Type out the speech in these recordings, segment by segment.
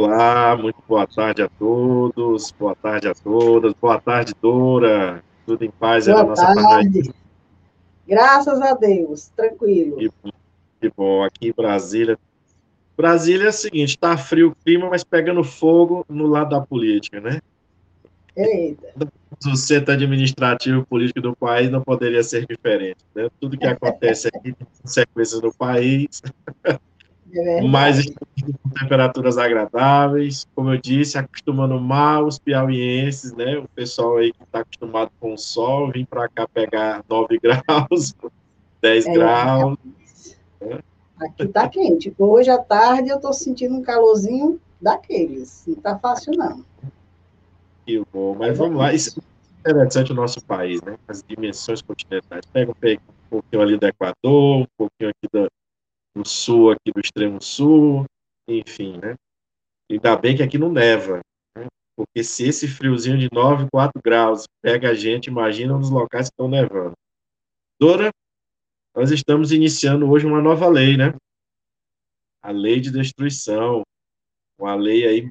Olá, muito boa tarde a todos, boa tarde a todas, boa tarde, Dora. Tudo em paz boa aí na nossa tarde. Graças a Deus, tranquilo. Que, que bom, aqui em Brasília. Brasília é o seguinte, está frio o clima, mas pegando fogo no lado da política, né? Eita. O centro administrativo político do país não poderia ser diferente. Né? Tudo que acontece aqui tem consequências no país. É mas com temperaturas agradáveis, como eu disse, acostumando mal os piauienses, né? O pessoal aí que está acostumado com o sol, vim para cá pegar 9 graus, 10 é, graus. Né? Aqui está quente. Hoje à tarde eu estou sentindo um calorzinho daqueles. Não está fácil, não. Que bom, mas vamos lá. Isso é interessante o nosso país, né? As dimensões continentais. Pega um pouquinho ali do Equador, um pouquinho aqui do, sul, aqui do extremo sul, enfim, né? Ainda bem que aqui não neva, né? porque se esse friozinho de 9, 4 graus pega a gente, imagina nos locais que estão nevando. Dora, nós estamos iniciando hoje uma nova lei, né? A lei de destruição, uma lei aí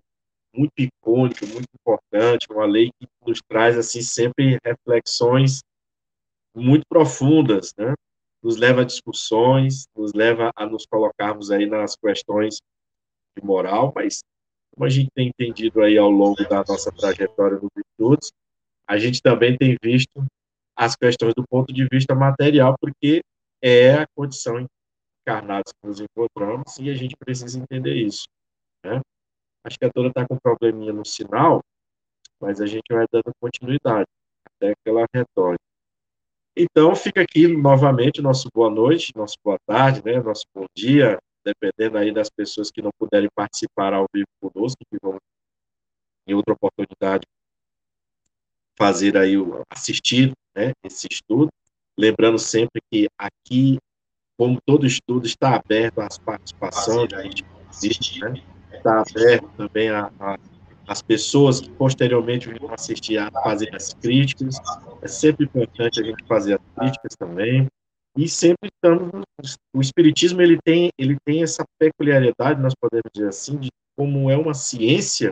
muito icônica, muito importante, uma lei que nos traz assim sempre reflexões muito profundas, né? Nos leva a discussões, nos leva a nos colocarmos aí nas questões de moral, mas como a gente tem entendido aí ao longo da nossa trajetória no Virtudes, a gente também tem visto as questões do ponto de vista material, porque é a condição encarnada que nos encontramos e a gente precisa entender isso. Né? Acho que a toda está com um probleminha no sinal, mas a gente vai dando continuidade até que ela retorne. Então, fica aqui novamente nosso boa noite, nosso boa tarde, né, nosso bom dia, dependendo aí das pessoas que não puderem participar ao vivo conosco, que vão, em outra oportunidade, fazer aí, o, assistir né, esse estudo. Lembrando sempre que aqui, como todo estudo, está aberto às participações, a gente existe, né? está aberto também a, a as pessoas que posteriormente vão assistir a fazer as críticas. É sempre importante a gente fazer as críticas também. E sempre estamos. O Espiritismo ele tem, ele tem essa peculiaridade, nós podemos dizer assim, de como é uma ciência.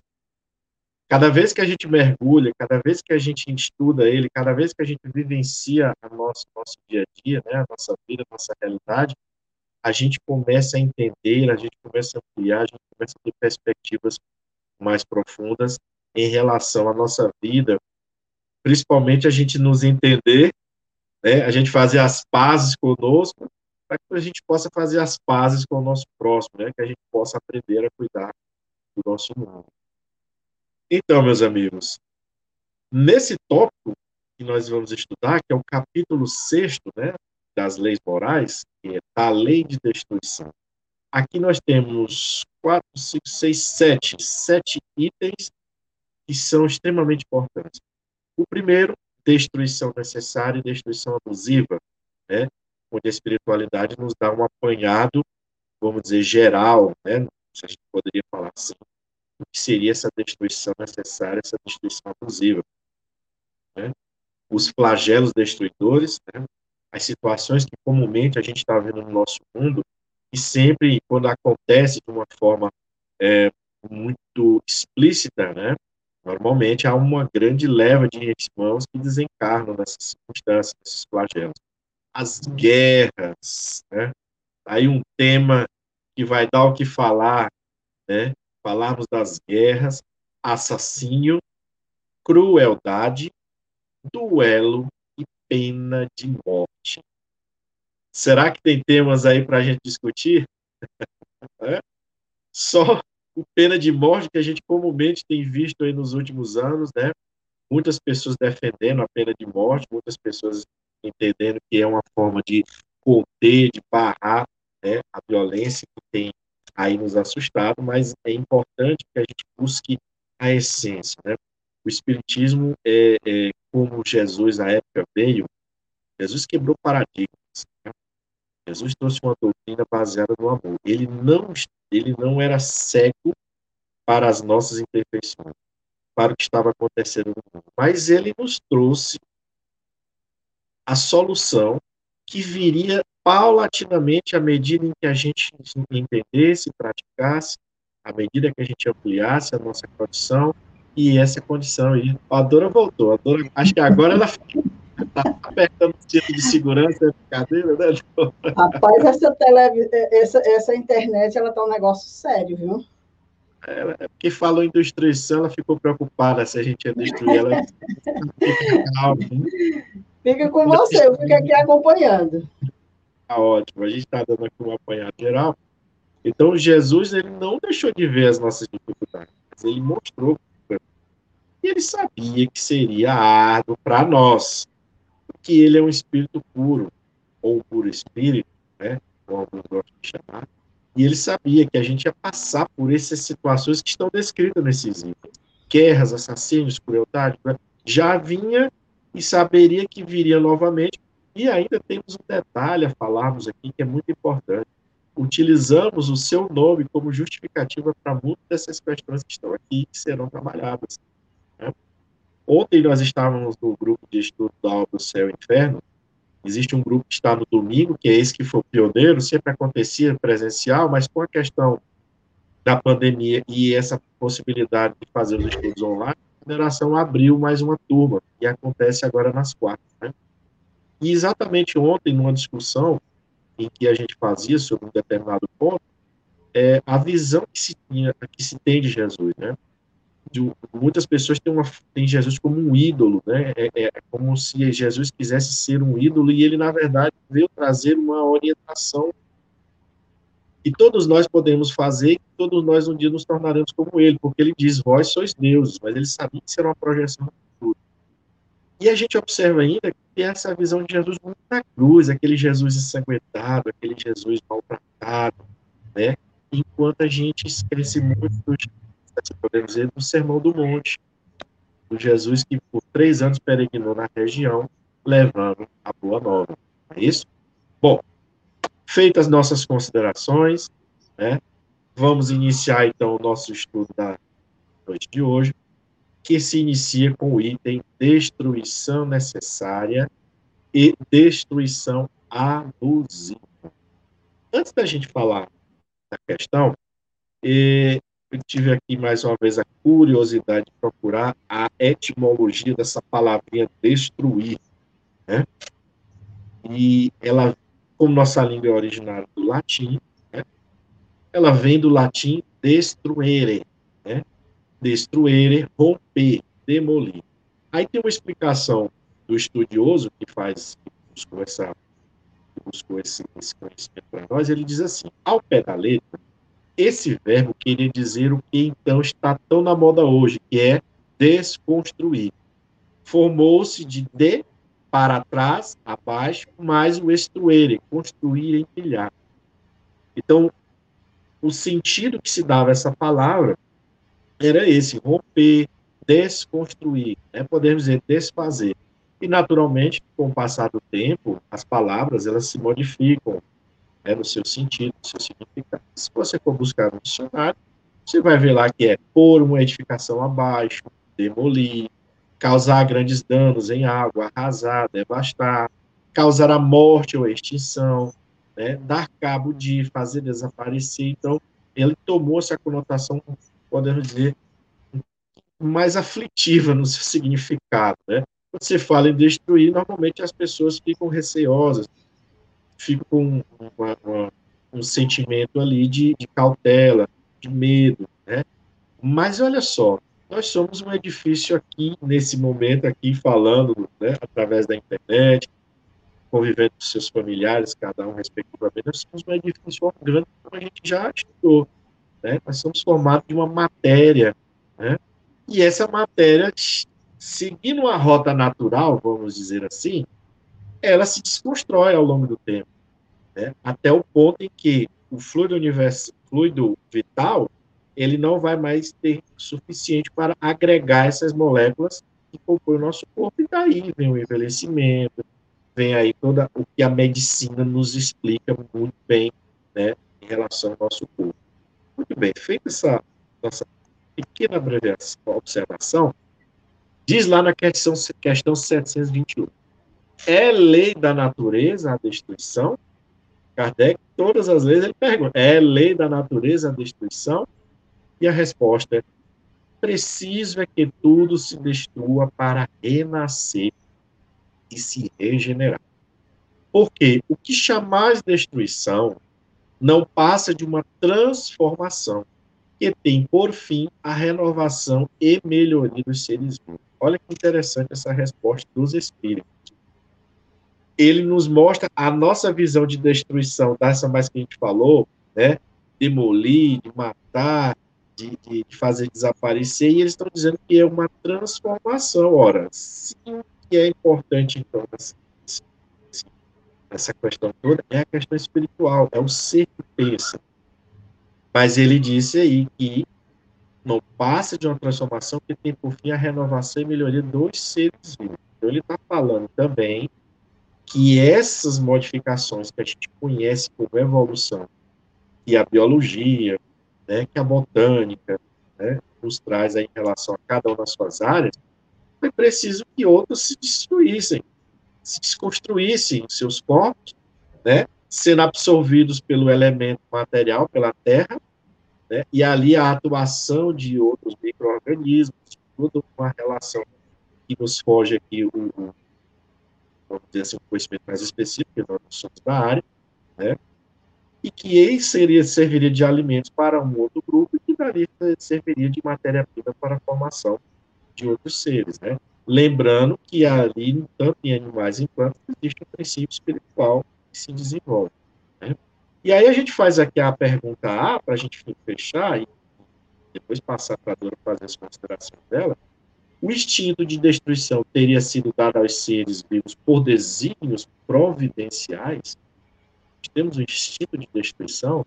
Cada vez que a gente mergulha, cada vez que a gente estuda ele, cada vez que a gente vivencia a nosso, nosso dia a dia, né, a nossa vida, a nossa realidade, a gente começa a entender, a gente começa a ampliar, a gente começa a ter perspectivas mais profundas em relação à nossa vida, principalmente a gente nos entender, né, a gente fazer as pazes conosco, para que a gente possa fazer as pazes com o nosso próximo, né, que a gente possa aprender a cuidar do nosso mundo. Então, meus amigos, nesse tópico que nós vamos estudar, que é o capítulo sexto, né, das leis morais, que é a lei de destruição. Aqui nós temos quatro, cinco, seis, sete, sete itens que são extremamente importantes. O primeiro, destruição necessária e destruição abusiva, né? onde a espiritualidade nos dá um apanhado, vamos dizer, geral, né? se a gente poderia falar assim, o que seria essa destruição necessária, essa destruição abusiva. Né? Os flagelos destruidores, né? as situações que comumente a gente está vendo no nosso mundo, e sempre, quando acontece de uma forma é, muito explícita, né, normalmente há uma grande leva de irmãos que desencarnam nessas circunstâncias, nesses flagelos. As guerras, né, aí um tema que vai dar o que falar, né, falarmos das guerras, assassínio, crueldade, duelo e pena de morte. Será que tem temas aí para a gente discutir? é? Só o pena de morte que a gente comumente tem visto aí nos últimos anos, né? Muitas pessoas defendendo a pena de morte, muitas pessoas entendendo que é uma forma de conter, de barrar né, a violência que tem aí nos assustado, mas é importante que a gente busque a essência, né? O Espiritismo, é, é como Jesus na época veio, Jesus quebrou paradigmas. Jesus trouxe uma doutrina baseada no amor. Ele não, ele não era cego para as nossas imperfeições, para o que estava acontecendo no mundo, mas ele nos trouxe a solução que viria paulatinamente à medida em que a gente entendesse, praticasse à medida que a gente ampliasse a nossa condição, e essa condição aí. A Dora voltou, a Dora, acho que agora ela está apertando o cinto de segurança da cadeira, né? Rapaz, essa, tele, essa, essa internet, ela tá um negócio sério, viu? Ela, é porque falou em destruição, ela ficou preocupada se a gente ia destruir ela. Fica com você, eu fico aqui acompanhando. Tá ótimo, a gente está dando aqui um apanhado geral. Então, Jesus ele não deixou de ver as nossas dificuldades, ele mostrou e ele sabia que seria árduo para nós, porque ele é um espírito puro, ou um puro espírito, né, como alguns gostam de chamar, e ele sabia que a gente ia passar por essas situações que estão descritas nesses itens. Guerras, assassinos, crueldade, né? já vinha e saberia que viria novamente. E ainda temos um detalhe a falarmos aqui que é muito importante. Utilizamos o seu nome como justificativa para muitas dessas questões que estão aqui que serão trabalhadas. Ontem nós estávamos no grupo de estudo da obra Céu e Inferno, Existe um grupo que está no domingo, que é esse que foi pioneiro, sempre acontecia presencial, mas com a questão da pandemia e essa possibilidade de fazer os estudos online, a federação abriu mais uma turma, e acontece agora nas quartas. Né? E exatamente ontem, numa discussão em que a gente fazia sobre um determinado ponto, é, a visão que se, tinha, que se tem de Jesus, né? De, muitas pessoas têm, uma, têm Jesus como um ídolo, né? É, é, é, como se Jesus quisesse ser um ídolo e ele, na verdade, veio trazer uma orientação que todos nós podemos fazer e todos nós um dia nos tornaremos como ele, porque ele diz, vós sois deuses, mas ele sabia que será uma projeção do futuro. E a gente observa ainda que essa visão de Jesus muito na cruz, aquele Jesus ensanguentado, aquele Jesus maltratado, né? Enquanto a gente esquece muito dos podemos dizer, do Sermão do Monte, do Jesus que por três anos peregrinou na região, levando a boa nova. É isso? Bom, feitas nossas considerações, né, vamos iniciar então o nosso estudo da noite de hoje, que se inicia com o item destruição necessária e destruição abusiva. Antes da gente falar da questão, eh, eu tive aqui mais uma vez a curiosidade de procurar a etimologia dessa palavrinha destruir, né? E ela, como nossa língua é originária do latim, né? ela vem do latim destruere, né? Destruere, romper, demolir. Aí tem uma explicação do estudioso que faz, buscou, essa, buscou esse, esse conhecimento para nós, ele diz assim, ao pé da letra, esse verbo queria dizer o que então está tão na moda hoje, que é desconstruir. Formou-se de de para trás, abaixo, mais o estruere, construir, empilhar. Então, o sentido que se dava essa palavra era esse, romper, desconstruir, né? podemos dizer desfazer. E, naturalmente, com o passar do tempo, as palavras elas se modificam, né, no seu sentido, no seu significado. Se você for buscar no dicionário, você vai ver lá que é pôr uma edificação abaixo, demolir, causar grandes danos em água, arrasar, devastar, causar a morte ou a extinção, né, dar cabo de, fazer desaparecer. Então, ele tomou essa conotação, podemos dizer, mais aflitiva no seu significado. Né? Quando você fala em destruir, normalmente as pessoas ficam receosas, fico com uma, uma, um sentimento ali de, de, cautela, de medo, né? Mas olha só, nós somos um edifício aqui, nesse momento aqui, falando, né, através da internet, convivendo com seus familiares, cada um respectivamente, nós somos um edifício orgânico, como a gente já estudou, né? Nós somos formados de uma matéria, né? E essa matéria, seguindo uma rota natural, vamos dizer assim, ela se desconstrói ao longo do tempo, né? até o ponto em que o fluido, universo, fluido vital ele não vai mais ter suficiente para agregar essas moléculas que compõem o nosso corpo, e daí vem o envelhecimento, vem aí toda o que a medicina nos explica muito bem né, em relação ao nosso corpo. Muito bem, feita essa nossa pequena observação, diz lá na questão, questão 721, é lei da natureza a destruição? Kardec, todas as leis, ele pergunta: é lei da natureza a destruição? E a resposta é: preciso é que tudo se destrua para renascer e se regenerar. Porque o que chamar de destruição não passa de uma transformação que tem por fim a renovação e melhoria dos seres vivos. Olha que interessante essa resposta dos espíritos. Ele nos mostra a nossa visão de destruição, dessa mais que a gente falou, né? Demolir, de matar, de, de, fazer desaparecer, e eles estão dizendo que é uma transformação. Ora, sim, que é importante, então, essa, essa questão toda, é a questão espiritual, é o ser que pensa. Mas ele disse aí que não passa de uma transformação que tem por fim a renovação e melhoria dos seres vivos. Então, ele está falando também que essas modificações que a gente conhece como evolução, e a biologia, né, que a botânica né, nos traz em relação a cada uma das suas áreas, foi preciso que outros se destruíssem, se desconstruíssem seus corpos, né, sendo absorvidos pelo elemento material, pela terra, né, e ali a atuação de outros micro-organismos, toda uma relação que nos foge aqui o vamos dizer assim, um conhecimento mais específico, que nós somos da área, né, e que eles seria, serviria de alimentos para um outro grupo e que daria, serviria de matéria-prima para a formação de outros seres, né? Lembrando que ali, tanto em animais e plantas, existe um princípio espiritual que se desenvolve. Né? E aí a gente faz aqui a pergunta A, para a gente fechar e depois passar para a Dora fazer as considerações dela. O instinto de destruição teria sido dado aos seres vivos por desígnios providenciais? temos um instinto de destruição,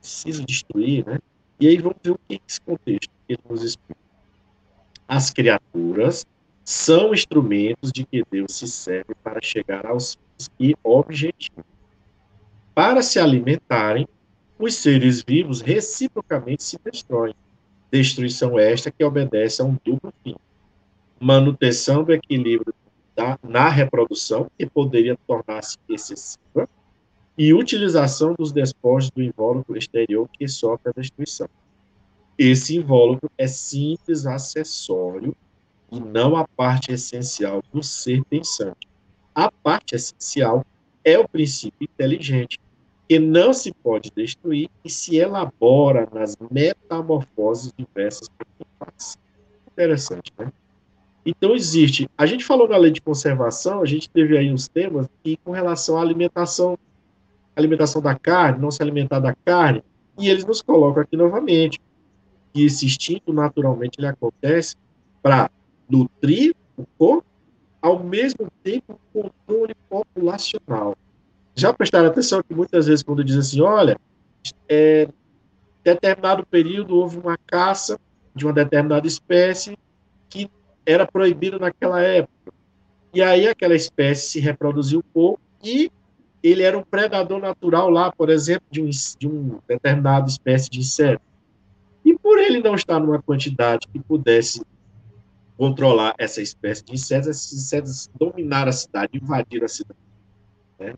precisa destruir, né? E aí vamos ver o que é esse contexto que nos explica. As criaturas são instrumentos de que Deus se serve para chegar aos fins e objetivos. Para se alimentarem, os seres vivos reciprocamente se destroem. Destruição esta que obedece a um duplo fim. Manutenção do equilíbrio da, na reprodução, que poderia tornar-se excessiva, e utilização dos despojos do invólucro exterior que sofre a destruição. Esse invólucro é simples acessório e não a parte essencial do ser pensante. A parte essencial é o princípio inteligente, que não se pode destruir e se elabora nas metamorfoses diversas. Interessante, né? Então, existe. A gente falou na lei de conservação, a gente teve aí uns temas que, com relação à alimentação alimentação da carne, não se alimentar da carne, e eles nos colocam aqui novamente que esse instinto naturalmente ele acontece para nutrir o corpo, ao mesmo tempo controle populacional. Já prestaram atenção que muitas vezes quando diz assim, olha, é, determinado período houve uma caça de uma determinada espécie que era proibido naquela época. E aí aquela espécie se reproduziu pouco e ele era um predador natural lá, por exemplo, de um, de um determinada espécie de inseto. E por ele não estar numa quantidade que pudesse controlar essa espécie de insetos, esses insetos dominaram a cidade, invadiram a cidade. Né?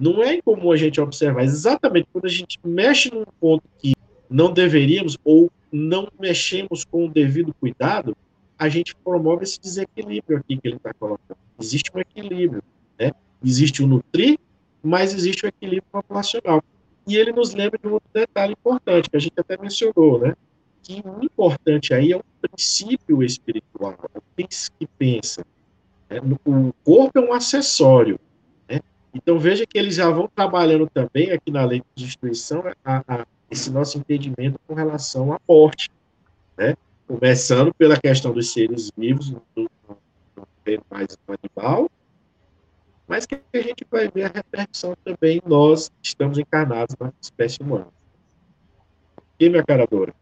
Não é incomum a gente observar exatamente quando a gente mexe num ponto que não deveríamos ou não mexemos com o devido cuidado, a gente promove esse desequilíbrio aqui que ele está colocando. Existe um equilíbrio, né? Existe o nutrir mas existe o equilíbrio populacional. E ele nos lembra de um detalhe importante, que a gente até mencionou, né? Que o importante aí é o princípio espiritual, o que pensa. Né? O corpo é um acessório. Né? Então veja que eles já vão trabalhando também aqui na lei de destruição a, a, esse nosso entendimento com relação à morte. Né? Começando pela questão dos seres vivos, no, no mais animal, mas que a gente vai ver a repercussão também nós estamos encarnados na espécie humana. E minha cara Dora?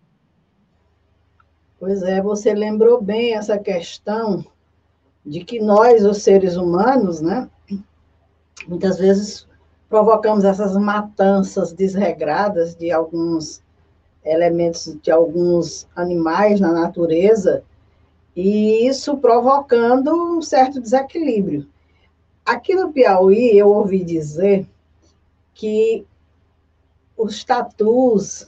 Pois é, você lembrou bem essa questão de que nós, os seres humanos, né, muitas vezes provocamos essas matanças desregradas de alguns elementos, de alguns animais na natureza, e isso provocando um certo desequilíbrio. Aqui no Piauí, eu ouvi dizer que os tatus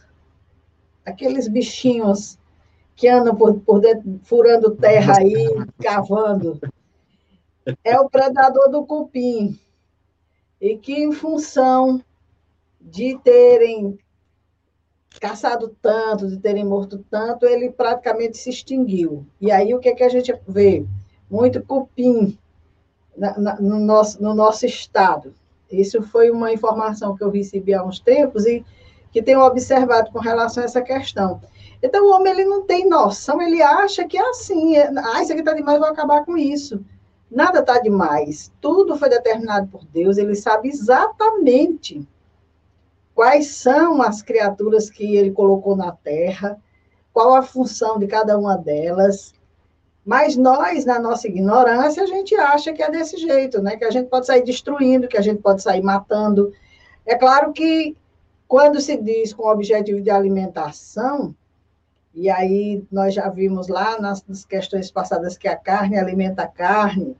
aqueles bichinhos que andam por, por dentro, furando terra aí, cavando. É o predador do cupim. E que, em função de terem caçado tanto, de terem morto tanto, ele praticamente se extinguiu. E aí o que, é que a gente vê? Muito cupim na, na, no, nosso, no nosso estado. Isso foi uma informação que eu recebi há uns tempos e que tenho observado com relação a essa questão. Então, o homem ele não tem noção, ele acha que é assim, é, ah, isso aqui está demais, vou acabar com isso. Nada está demais. Tudo foi determinado por Deus, ele sabe exatamente quais são as criaturas que ele colocou na terra, qual a função de cada uma delas. Mas nós, na nossa ignorância, a gente acha que é desse jeito, né? Que a gente pode sair destruindo, que a gente pode sair matando. É claro que quando se diz com objetivo de alimentação, e aí nós já vimos lá nas, nas questões passadas que a carne alimenta a carne,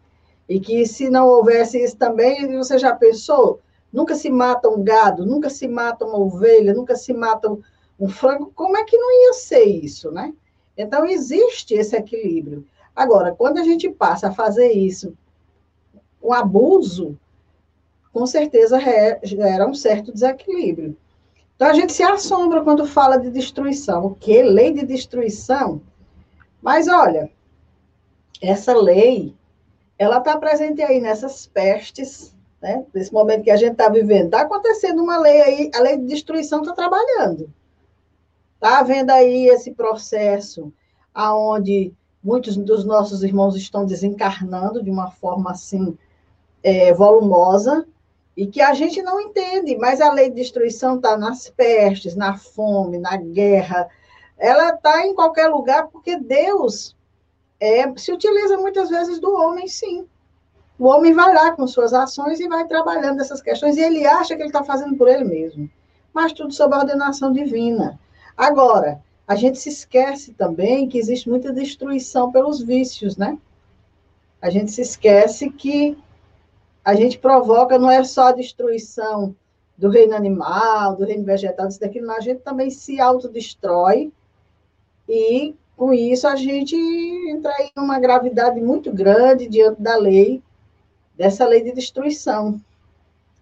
e que se não houvesse isso também, você já pensou? Nunca se mata um gado, nunca se mata uma ovelha, nunca se mata um, um frango, como é que não ia ser isso, né? Então, existe esse equilíbrio. Agora, quando a gente passa a fazer isso, o abuso, com certeza gera um certo desequilíbrio. Então, a gente se assombra quando fala de destruição. O quê? Lei de destruição? Mas, olha, essa lei, ela está presente aí nessas pestes, né? Nesse momento que a gente está vivendo. Está acontecendo uma lei aí, a lei de destruição está trabalhando. Está havendo aí esse processo aonde muitos dos nossos irmãos estão desencarnando de uma forma assim é, volumosa, e que a gente não entende, mas a lei de destruição está nas pestes, na fome, na guerra, ela está em qualquer lugar, porque Deus é, se utiliza muitas vezes do homem, sim. O homem vai lá com suas ações e vai trabalhando essas questões, e ele acha que ele está fazendo por ele mesmo. Mas tudo sob a ordenação divina. Agora, a gente se esquece também que existe muita destruição pelos vícios, né? A gente se esquece que a gente provoca não é só a destruição do reino animal, do reino vegetal, disso daquilo, mas a gente também se autodestrói e com isso a gente entra em uma gravidade muito grande diante da lei, dessa lei de destruição,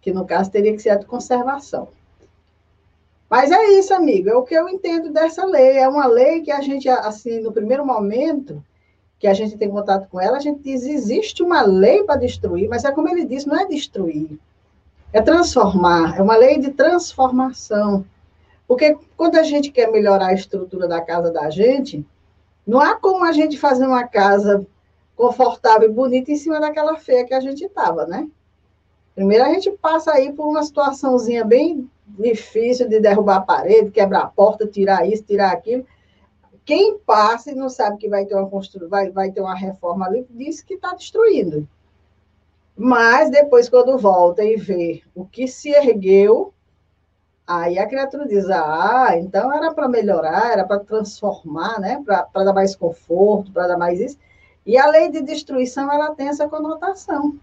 que no caso teria que ser a de conservação. Mas é isso, amigo, é o que eu entendo dessa lei. É uma lei que a gente, assim, no primeiro momento, que a gente tem contato com ela, a gente diz: existe uma lei para destruir, mas é como ele disse: não é destruir, é transformar, é uma lei de transformação. Porque quando a gente quer melhorar a estrutura da casa da gente, não há como a gente fazer uma casa confortável e bonita em cima daquela feia que a gente estava, né? Primeiro a gente passa aí por uma situaçãozinha bem difícil de derrubar a parede, quebrar a porta, tirar isso, tirar aquilo. Quem passa e não sabe que vai ter uma constru... vai, vai ter uma reforma ali, diz que está destruindo. Mas depois, quando volta e vê o que se ergueu, aí a criatura diz: Ah, então era para melhorar, era para transformar, né? para dar mais conforto, para dar mais isso. E a lei de destruição ela tem essa conotação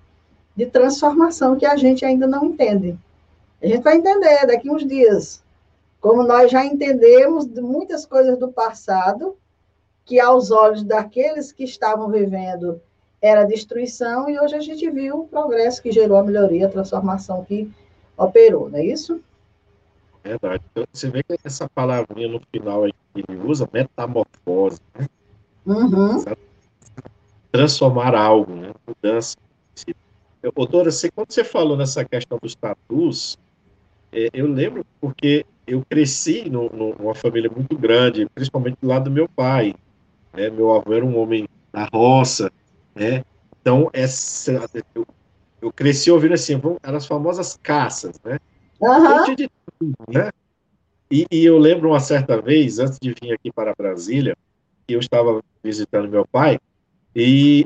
de transformação que a gente ainda não entende. A gente vai entender daqui uns dias como nós já entendemos muitas coisas do passado, que aos olhos daqueles que estavam vivendo era destruição, e hoje a gente viu o progresso que gerou a melhoria, a transformação que operou, não é isso? Verdade. Então, você vê que essa palavrinha no final aí que ele usa, metamorfose, né? Uhum. Transformar algo, né? Mudança. Doutora, você, quando você falou nessa questão dos tatus, é, eu lembro porque eu cresci no, numa família muito grande, principalmente do lado do meu pai. Né? Meu avô era um homem da roça, né? Então, essa, eu, eu cresci ouvindo assim, eram as famosas caças, né? Uhum. De tudo, né? E, e, eu lembro uma certa vez, antes de vir aqui para Brasília, eu estava visitando meu pai, e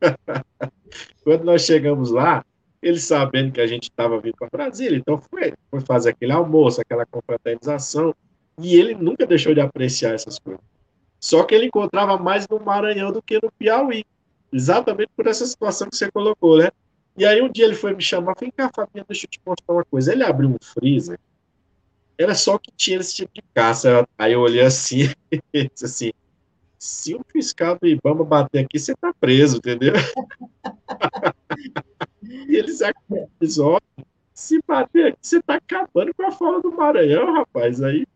quando nós chegamos lá, ele sabendo que a gente estava vindo para Brasília, então foi, foi fazer aquele almoço, aquela confraternização, e ele nunca deixou de apreciar essas coisas. Só que ele encontrava mais no Maranhão do que no Piauí, exatamente por essa situação que você colocou, né? E aí um dia ele foi me chamar, vem cá, Fabinho, deixa eu te mostrar uma coisa. Ele abriu um freezer, era só que tinha esse tipo de caça. Aí eu olhei assim disse assim, se o fiscal do Ibama bater aqui, você tá preso, entendeu? e eles episódio, se bater aqui, você tá acabando com a fala do Maranhão, rapaz. Aí,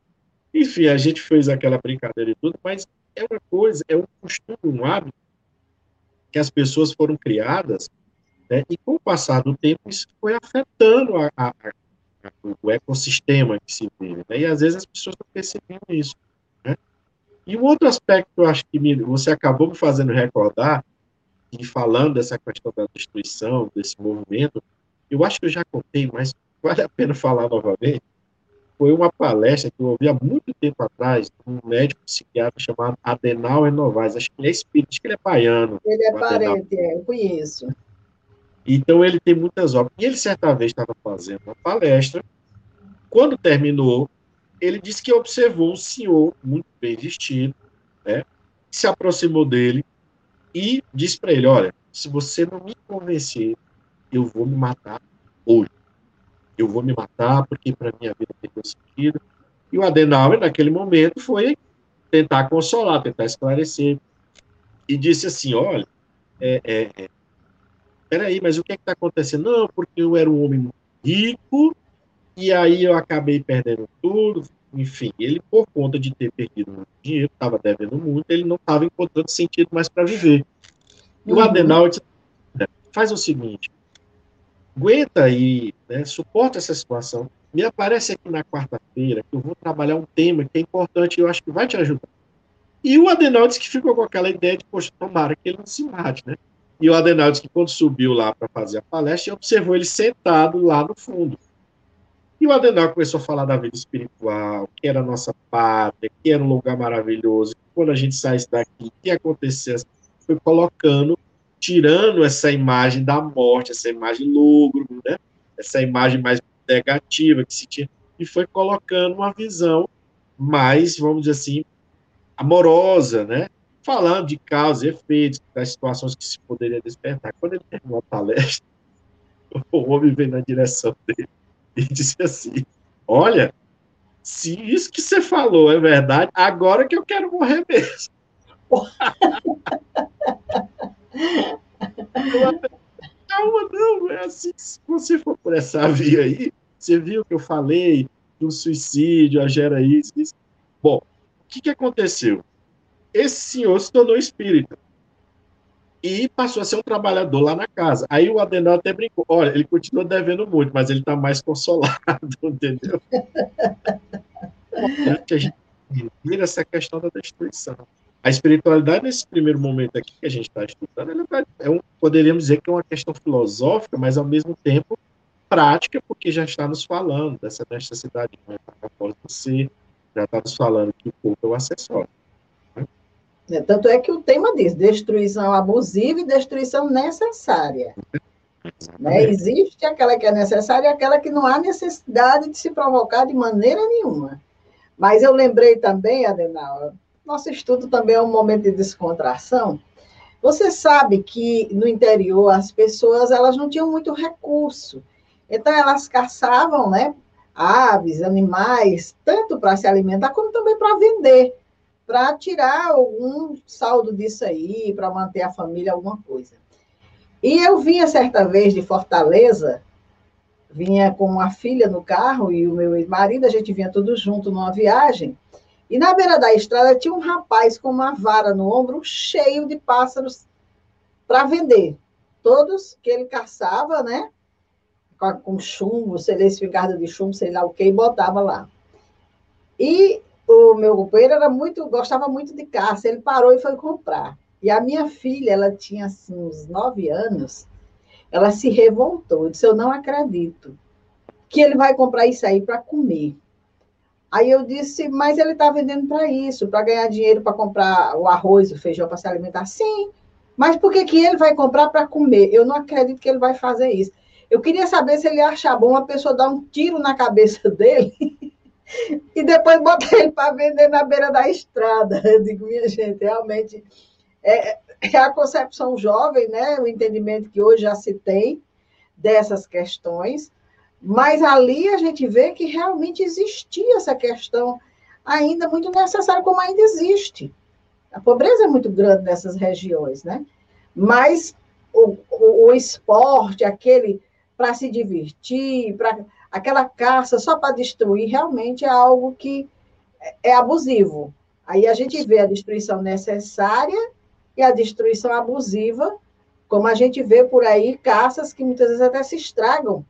enfim, a gente fez aquela brincadeira e tudo, mas é uma coisa, é um costume, um hábito que as pessoas foram criadas, né, e com o passar do tempo isso foi afetando a, a, a, o ecossistema que se vive, né, e às vezes as pessoas não percebem isso. Né. E um outro aspecto que eu acho que me, você acabou me fazendo recordar, e falando dessa questão da destruição, desse movimento, eu acho que eu já contei, mas vale a pena falar novamente, foi uma palestra que eu ouvi há muito tempo atrás, de um médico psiquiatra chamado Adenauer Novaes, acho que ele é espírita, acho que ele é baiano. Ele é parente, é, eu conheço. Então ele tem muitas obras. E ele certa vez estava fazendo uma palestra, quando terminou, ele disse que observou um senhor muito bem vestido, né, se aproximou dele e disse para ele, olha, se você não me convencer, eu vou me matar hoje eu vou me matar porque para minha vida tem sentido. E o Adenauer, naquele momento, foi tentar consolar, tentar esclarecer. E disse assim: olha, é, é, é, peraí, mas o que é está acontecendo? Não, porque eu era um homem rico e aí eu acabei perdendo tudo. Enfim, ele, por conta de ter perdido muito dinheiro, estava devendo muito, ele não estava encontrando sentido mais para viver. E uhum. o Adenauer disse: faz o seguinte, aguenta aí, né, suporta essa situação. Me aparece aqui na quarta-feira que eu vou trabalhar um tema que é importante e eu acho que vai te ajudar. E o Adenal disse que ficou com aquela ideia de, poxa, tomara que ele não se mate, né? E o Adenal disse que quando subiu lá para fazer a palestra, observou ele sentado lá no fundo. E o Adenal começou a falar da vida espiritual, que era a nossa pátria, que era um lugar maravilhoso, que quando a gente saísse daqui, que acontecesse, foi colocando tirando essa imagem da morte, essa imagem lúgubre, né? essa imagem mais negativa que se tinha, e foi colocando uma visão mais, vamos dizer assim, amorosa, né? falando de causas e efeitos, das situações que se poderia despertar. Quando ele terminou a palestra, o homem veio na direção dele e disse assim: Olha, se isso que você falou é verdade, agora que eu quero morrer mesmo. Calma, não, é assim. Se você for por essa via aí, você viu que eu falei do suicídio, a gera isso, isso. Bom, o que, que aconteceu? Esse senhor se tornou espírita e passou a ser um trabalhador lá na casa. Aí o Adenal até brincou: olha, ele continua devendo muito, mas ele está mais consolado, entendeu? a gente vira essa questão da destruição a espiritualidade, nesse primeiro momento aqui que a gente está estudando, é um, poderíamos dizer que é uma questão filosófica, mas ao mesmo tempo prática, porque já está nos falando dessa necessidade de ser, já está nos falando que o corpo é o acessório. Né? Tanto é que o tema diz destruição abusiva e destruição necessária. Né? Existe aquela que é necessária e aquela que não há necessidade de se provocar de maneira nenhuma. Mas eu lembrei também, Adenal, nosso estudo também é um momento de descontração. Você sabe que no interior as pessoas elas não tinham muito recurso. Então elas caçavam, né, aves, animais, tanto para se alimentar como também para vender, para tirar algum saldo disso aí, para manter a família alguma coisa. E eu vinha certa vez de Fortaleza, vinha com a filha no carro e o meu ex-marido, a gente vinha todos junto numa viagem. E na beira da estrada tinha um rapaz com uma vara no ombro cheio de pássaros para vender. Todos que ele caçava, né? Com chumbo, sei lá, espingarda de chumbo, sei lá o que, e botava lá. E o meu companheiro era muito, gostava muito de caça, ele parou e foi comprar. E a minha filha, ela tinha assim, uns nove anos, ela se revoltou, disse: Eu não acredito que ele vai comprar isso aí para comer. Aí eu disse, mas ele está vendendo para isso, para ganhar dinheiro para comprar o arroz, o feijão para se alimentar. Sim, mas por que, que ele vai comprar para comer? Eu não acredito que ele vai fazer isso. Eu queria saber se ele ia achar bom uma pessoa dar um tiro na cabeça dele e depois botar ele para vender na beira da estrada. Eu digo, minha gente, realmente é, é a concepção jovem, né? O entendimento que hoje já se tem dessas questões Mas ali a gente vê que realmente existia essa questão ainda muito necessária, como ainda existe. A pobreza é muito grande nessas regiões, né? Mas o, o, o esporte, aquele para se divertir, para aquela caça só para destruir, realmente é algo que é abusivo. Aí a gente vê a destruição necessária e a destruição abusiva, como a gente vê por aí caças que muitas vezes até se estragam,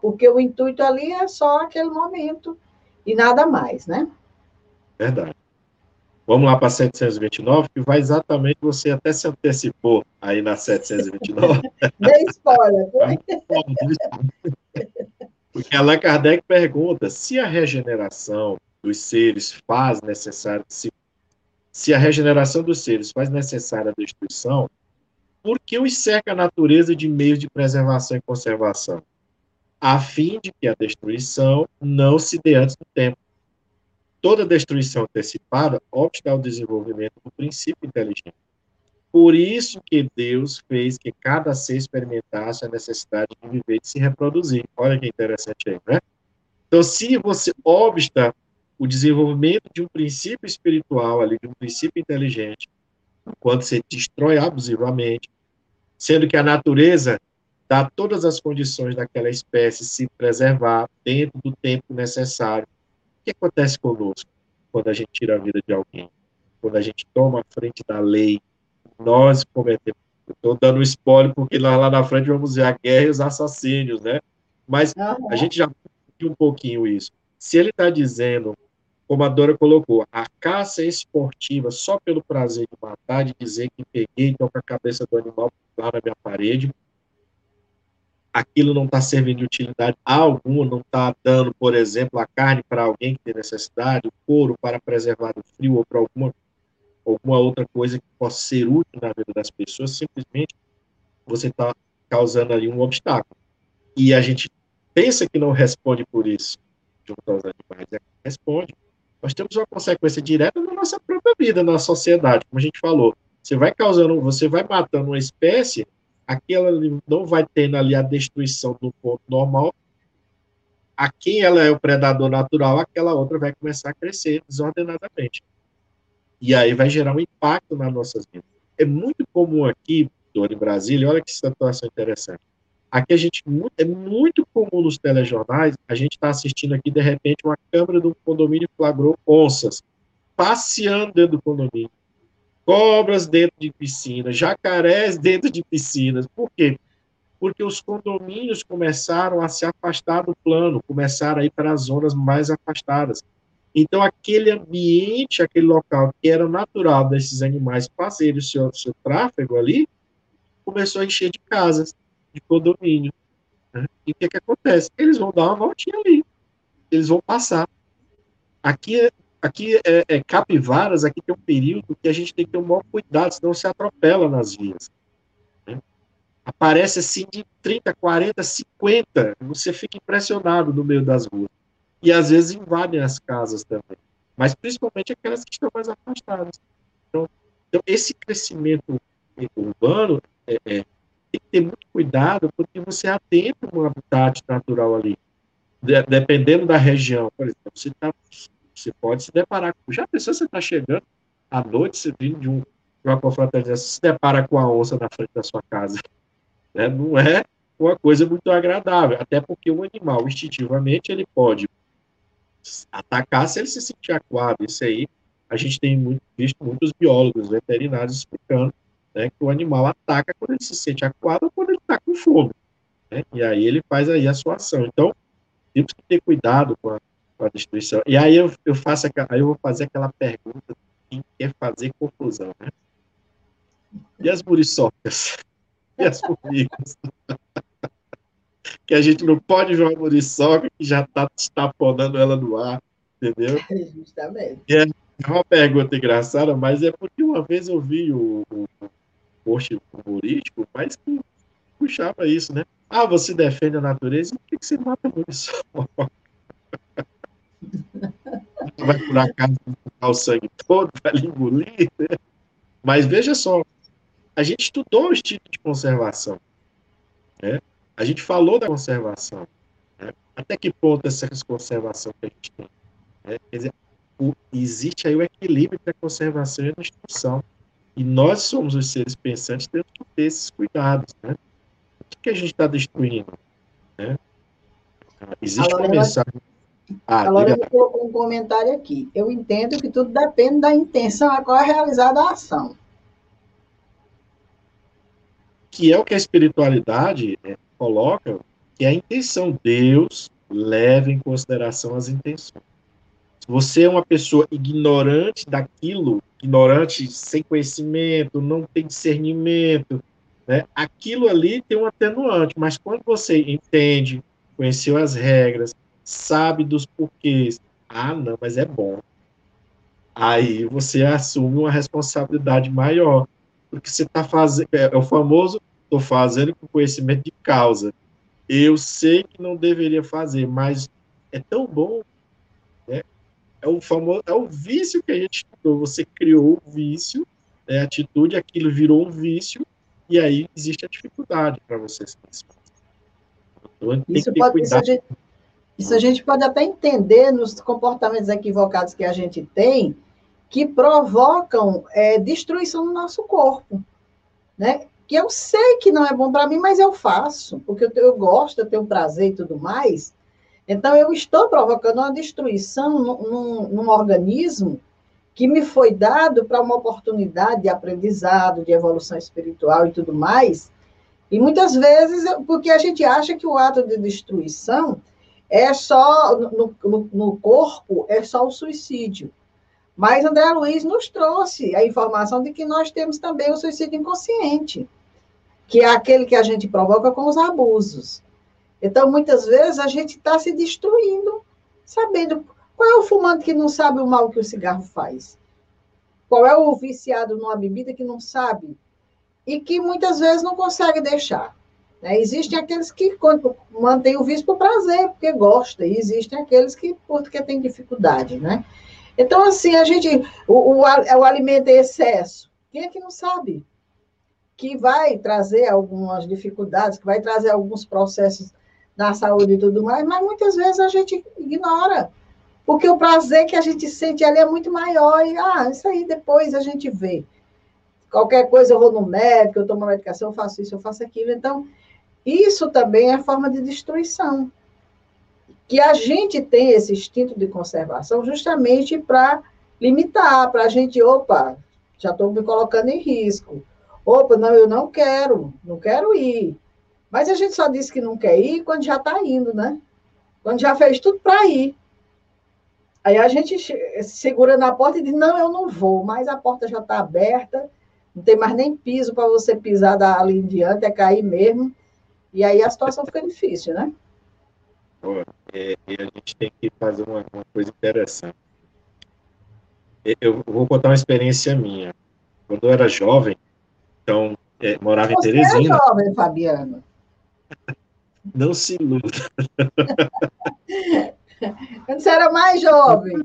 porque o intuito ali é só aquele momento e nada mais, né? Verdade. Vamos lá para 729, que vai exatamente, você até se antecipou aí na 729. Dei spoiler, foi? Porque Allan Kardec pergunta se a regeneração dos seres faz necessário, se, se a regeneração dos seres faz necessária a destruição, por que os cerca a natureza de meios de preservação e conservação? A fim de que a destruição não se dê antes do tempo Toda destruição antecipada obsta ao desenvolvimento do princípio inteligente. Por isso que Deus fez que cada ser experimentasse a necessidade de viver e se reproduzir. Olha que interessante aí, né? Então, se você obsta o desenvolvimento de um princípio espiritual ali, de um princípio inteligente, quando você destrói abusivamente, sendo que a natureza dá todas as condições daquela espécie se preservar dentro do tempo necessário que acontece conosco quando a gente tira a vida de alguém? Quando a gente toma a frente da lei, nós cometemos. Estou dando spoiler porque lá, lá na frente vamos ver a guerra e os assassínios, né? Mas uhum. a gente já viu um pouquinho isso. Se ele está dizendo, como a Dora colocou, a caça é esportiva só pelo prazer de matar, de dizer que peguei, então com a cabeça do animal lá na minha parede, aquilo não está servindo de utilidade alguma, não está dando, por exemplo, a carne para alguém que tem necessidade, o couro para preservar do frio ou para alguma, alguma outra coisa que possa ser útil na vida das pessoas, simplesmente você está causando ali um obstáculo. E a gente pensa que não responde por isso junto aos animais, é, responde. Nós temos uma consequência direta na nossa própria vida, na sociedade, como a gente falou. Você vai causando, você vai matando uma espécie aquela não vai tendo ali a destruição do ponto normal, a quem ela é o predador natural, aquela outra vai começar a crescer desordenadamente. E aí vai gerar um impacto nas nossas vidas. É muito comum aqui, em Brasília, olha que situação interessante. Aqui a gente, é muito comum nos telejornais, a gente está assistindo aqui, de repente, uma câmera de um condomínio flagrou onças passeando dentro do condomínio cobras dentro de piscinas, jacarés dentro de piscinas. Por quê? Porque os condomínios começaram a se afastar do plano, começaram a ir para as zonas mais afastadas. Então, aquele ambiente, aquele local que era natural desses animais fazerem o seu, seu tráfego ali, começou a encher de casas, de condomínio. Né? E o que, que acontece? Eles vão dar uma voltinha ali. Eles vão passar. Aqui Aqui é, é, capivaras, aqui tem um período que a gente tem que ter um maior cuidado, senão se atropela nas vias. Né? Aparece assim de 30, 40, 50, você fica impressionado no meio das ruas. E às vezes invadem as casas também, mas principalmente aquelas que estão mais afastadas. Então, então esse crescimento urbano é, é, tem que ter muito cuidado, porque você atenta um habitat natural ali. De, dependendo da região, por exemplo, você está você pode se deparar com. Já pensou você está chegando à noite, você vindo de, um, de uma confraternização, se depara com a onça na frente da sua casa. Né? Não é uma coisa muito agradável, até porque o animal, instintivamente, ele pode atacar se ele se sentir acuado. Isso aí, a gente tem muito, visto muitos biólogos veterinários explicando né, que o animal ataca quando ele se sente acuado ou quando ele está com fome. Né? E aí ele faz aí a sua ação. Então, temos que ter cuidado com a, com a destruição. E aí eu, eu faço aí eu vou fazer aquela pergunta quem quer fazer confusão, né? E as muriçocas? E as formigas? que a gente não pode uma muriçoca que já está estaponando ela no ar, entendeu? Justamente. E é uma pergunta engraçada, mas é porque uma vez eu vi o, o post humorístico, mas que puxava isso, né? Ah, você defende a natureza, por que, você mata a muriçoca? vai por acaso o sangue todo, vai engolir, né? Mas veja só, a gente estudou o instinto de conservação, né? A gente falou da conservação, Né? Até que ponto essa conservação que a gente tem? Né? Quer dizer, o, existe aí o equilíbrio entre a conservação e a destruição. E nós somos os seres pensantes, temos que ter esses cuidados. Né? O que, que a gente está destruindo? Né? Existe a uma mensagem. Ah, a Lorena colocou um comentário aqui. Eu entendo que tudo depende da intenção a qual é realizada a ação. Que é o que a espiritualidade coloca, que é a intenção. Deus leva em consideração as intenções. Se você é uma pessoa ignorante daquilo, ignorante sem conhecimento, não tem discernimento, né? aquilo ali tem um atenuante, mas quando você entende, conheceu as regras, sabe dos porquês, ah, não, mas é bom. Aí você assume uma responsabilidade maior, porque você está fazendo, é, é o famoso, estou fazendo com conhecimento de causa. Eu sei que não deveria fazer, mas é tão bom, né? É o famoso, é o vício que a gente estudou. Você criou o vício, né, a atitude, aquilo virou um vício, e aí existe a dificuldade para você se então, isso, pode, isso, a gente, isso a gente pode até entender nos comportamentos equivocados que a gente tem, que provocam é, destruição no nosso corpo, né? Que eu sei que não é bom para mim, mas eu faço, porque eu, eu gosto, eu tenho prazer e tudo mais. Então, eu estou provocando uma destruição num, num organismo que me foi dado para uma oportunidade de aprendizado, de evolução espiritual e tudo mais. E muitas vezes, porque a gente acha que o ato de destruição é só, no, no, no corpo, é só o suicídio. Mas André Luiz nos trouxe a informação de que nós temos também o suicídio inconsciente, que é aquele que a gente provoca com os abusos. Então, muitas vezes, a gente está se destruindo, sabendo qual é o fumante que não sabe o mal que o cigarro faz. Qual é o viciado numa bebida que não sabe e que muitas vezes não consegue deixar. Né? Existem aqueles que mantêm o vício por prazer, porque gosta, e existem aqueles que porque têm dificuldade, né? Então, assim, a gente, o, o, o alimento em excesso, quem é que não sabe? Que vai trazer algumas dificuldades, que vai trazer alguns processos da saúde e tudo mais, mas muitas vezes a gente ignora. Porque o prazer que a gente sente ali é muito maior, e ah, isso aí depois a gente vê. Qualquer coisa eu vou no médico, eu tomo medicação, eu faço isso, eu faço aquilo. Então, isso também é forma de destruição. Que a gente tem esse instinto de conservação justamente para limitar, para a gente, opa, já estou me colocando em risco. Opa, não, eu não quero, não quero ir. Mas a gente só disse que não quer ir quando já está indo, né? Quando já fez tudo para ir. Aí a gente segura na porta e diz: não, eu não vou, mas a porta já está aberta, não tem mais nem piso para você pisar dali em diante, é cair mesmo. E aí a situação fica difícil, né? É, e a gente tem que fazer uma, uma coisa interessante. Eu vou contar uma experiência minha. Quando eu era jovem, então, é, morava Você em Teresina. Você jovem, Fabiano. Não se iluda. Quando você era mais jovem.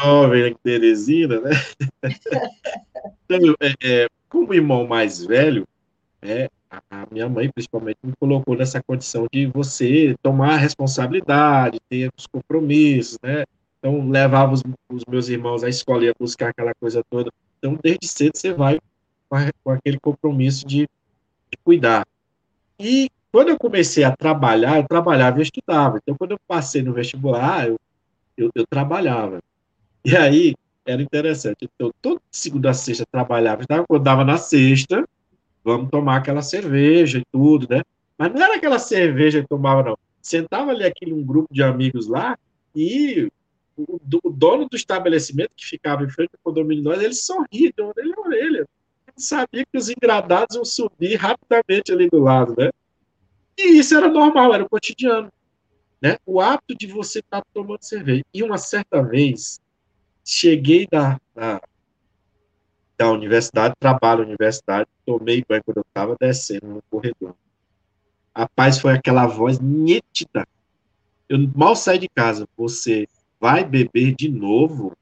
Jovem em Teresina, né? Então, é, é, como irmão mais velho, é, a minha mãe, principalmente, me colocou nessa condição de você tomar a responsabilidade, ter os compromissos, né? Então, levava os, os meus irmãos à escola, ia buscar aquela coisa toda. Então, desde cedo, você vai com, a, com aquele compromisso de, de cuidar. E quando eu comecei a trabalhar, eu trabalhava e estudava. Então, quando eu passei no vestibular, eu, eu, eu trabalhava. E aí, era interessante. Então, toda segunda a sexta trabalhava. Quando dava na sexta, vamos tomar aquela cerveja e tudo, né? Mas não era aquela cerveja que tomava, não. Sentava ali aquele um grupo de amigos lá e o, o dono do estabelecimento que ficava em frente ao condomínio nós, ele sorria de orelha a orelha. Ele sabia que os engradados iam subir rapidamente ali do lado, né? E isso era normal, era o cotidiano. Né? O hábito de você estar tá tomando cerveja. E uma certa vez, cheguei da, da, da universidade, trabalho na universidade, tomei banho quando eu estava descendo no corredor. Rapaz, foi aquela voz nítida. Eu mal saí de casa. Você vai beber de novo?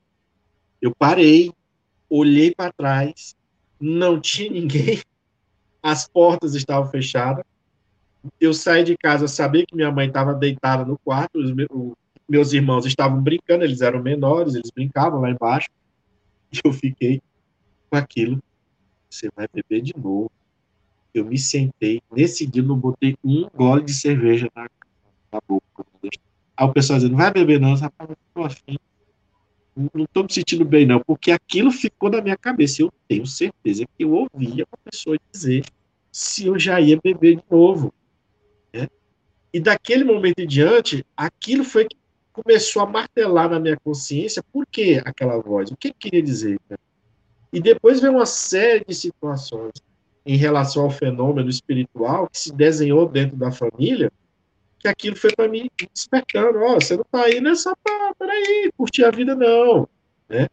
Eu parei, olhei para trás, não tinha ninguém, as portas estavam fechadas, eu saí de casa, sabia que minha mãe estava deitada no quarto, os meus irmãos estavam brincando, eles eram menores, eles brincavam lá embaixo, eu fiquei com aquilo. Você vai beber de novo. Eu me sentei, nesse dia não botei um gole de cerveja na, na boca. Aí o pessoal dizendo, não vai beber não, rapaz, eu tô afim. Não estou me sentindo bem, não, porque aquilo ficou na minha cabeça. Eu tenho certeza que eu ouvia uma pessoa dizer se eu já ia beber de novo. Né? E daquele momento em diante, aquilo foi que começou a martelar na minha consciência por que aquela voz, o que queria dizer. Né? E depois veio uma série de situações em relação ao fenômeno espiritual que se desenhou dentro da família, que aquilo foi para mim despertando, ó, oh, você não está aí nessa, peraí, curtir a vida não, né?